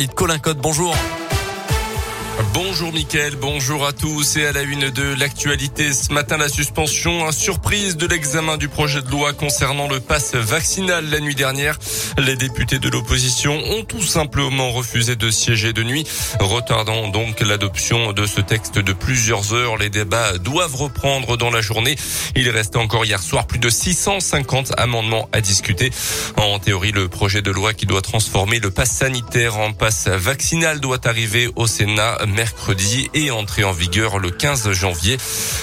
compagnie de Colin Code. Bonjour. Bonjour Mickaël, bonjour à tous et à la une de l'actualité. Ce matin, la suspension, surprise de l'examen du projet de loi concernant le pass vaccinal la nuit dernière. Les députés de l'opposition ont tout simplement refusé de siéger de nuit, retardant donc l'adoption de ce texte de plusieurs heures. Les débats doivent reprendre dans la journée. Il reste encore hier soir plus de 650 amendements à discuter. En théorie, le projet de loi qui doit transformer le pass sanitaire en pass vaccinal doit arriver au Sénat mercredi et entrer en vigueur le 15 janvier.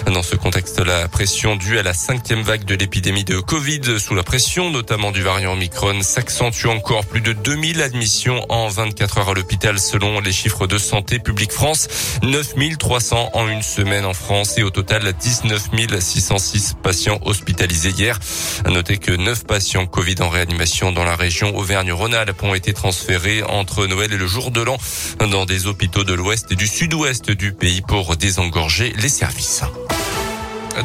Dans ce contexte, la pression due à la cinquième vague de l'épidémie de Covid sous la pression notamment du variant Omicron s'accentue encore. Plus de 2000 admissions en 24 heures à l'hôpital selon les chiffres de Santé publique France. 9300 en une semaine en France et au total 19 606 patients hospitalisés hier. À noter que 9 patients Covid en réanimation dans la région Auvergne-Rhône-Alpes ont été transférés entre Noël et le jour de l'an dans des hôpitaux de l'Ouest du sud-ouest du pays pour désengorger les services.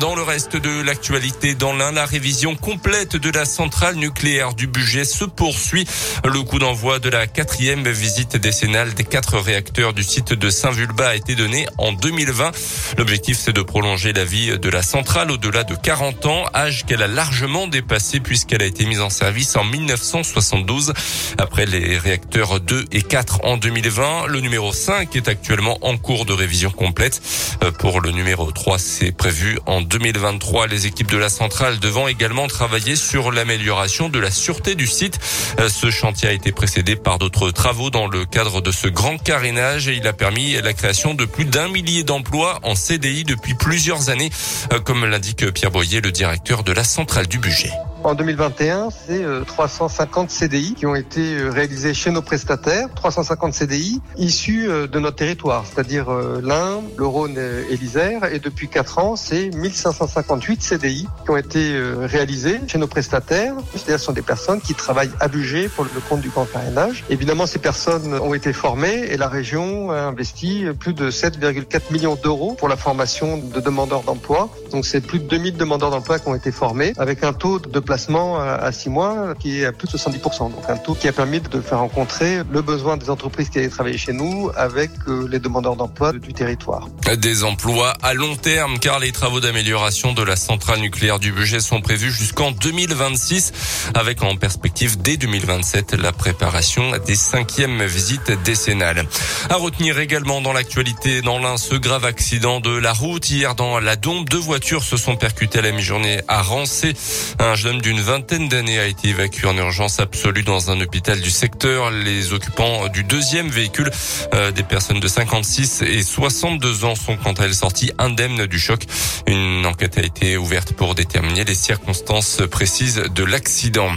Dans le reste de l'actualité, dans l'un, la révision complète de la centrale nucléaire du budget se poursuit. Le coup d'envoi de la quatrième visite décennale des quatre réacteurs du site de Saint-Vulbas a été donné en 2020. L'objectif, c'est de prolonger la vie de la centrale au-delà de 40 ans, âge qu'elle a largement dépassé puisqu'elle a été mise en service en 1972. Après les réacteurs 2 et 4 en 2020, le numéro 5 est actuellement en cours de révision complète. Euh, pour le numéro 3, c'est prévu en 2023. Les équipes de la centrale devant également travailler sur l'amélioration de la sûreté du site. Euh, ce chantier a été précédé par d'autres travaux dans le cadre de ce grand carénage et il a permis la création de plus d'un millier d'emplois en CDI depuis plusieurs années, euh, comme l'indique Pierre Boyer, le directeur de la centrale du budget. En 2021, c'est 350 CDI qui ont été euh, réalisés chez nos prestataires, 350 CDI issus euh, de notre territoire, c'est-à-dire euh, l'Ain, le Rhône et l'Isère. Et depuis 4 ans, c'est 1558 CDI qui ont été réalisés chez nos prestataires. C'est-à-dire ce sont des personnes qui travaillent à budget pour le compte du grand carénage. Évidemment, ces personnes ont été formées et la région a investi plus de 7,4 millions d'euros pour la formation de demandeurs d'emploi. Donc c'est plus de 2000 demandeurs d'emploi qui ont été formés avec un taux de placement à six mois qui est à plus de 70%. Donc un taux qui a permis de faire rencontrer le besoin des entreprises qui allaient travailler chez nous avec euh, les demandeurs d'emploi du territoire. Des emplois à long terme car les travaux d'amélioration de la centrale nucléaire du budget sont prévus jusqu'en 2026 avec en perspective dès 2027 la préparation des cinquièmes visites décennales. À retenir également dans l'actualité dans l'un ce grave accident de la route hier dans la Dombe deux voitures se sont percutées à la mi-journée à Rancé. Un jeune d'une vingtaine d'années a été évacué en urgence absolue dans un hôpital du secteur. Les occupants du deuxième véhicule, euh, des personnes de 56 et 62 ans, sont quant à elles sorties indemnes du choc. Une enquête a été ouverte pour déterminer les circonstances précises de l'accident.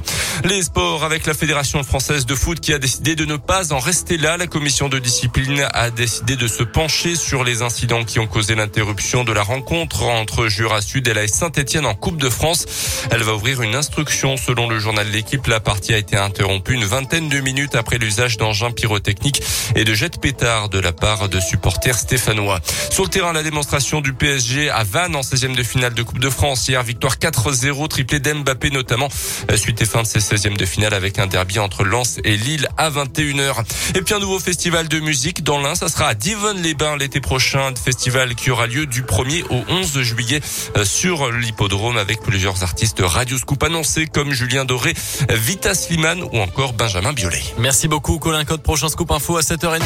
Les sports avec la Fédération française de foot qui a décidé de ne pas en rester là. La commission de discipline a décidé de se pencher sur les incidents qui ont causé l'interruption de la rencontre entre Jura Sud et la Saint-Etienne en Coupe de France. Elle va ouvrir une instruction. Selon le journal de l'équipe, la partie a été interrompue une vingtaine de minutes après l'usage d'engins pyrotechniques et de jets de pétards de la part de supporters stéphanois. Sur le terrain, la démonstration du PSG à Vannes en 16e de finale de Coupe de France. Hier, victoire 4-0, triplé d'Mbappé notamment. Suite et fin de ces 16e de finale avec un derby entre Lens et Lille à 21h. Et puis un nouveau festival de musique dans l'Ain. Ça sera à Divonne-les-Bains l'été prochain. Festival qui aura lieu du 1er au 11 juillet euh, sur l'hippodrome avec plusieurs artistes Radio Scoop annoncé comme Julien Doré, Vita Sliman ou encore Benjamin Biolay. Merci beaucoup Colin Code. Prochain scoop info à 7h30.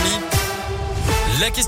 La question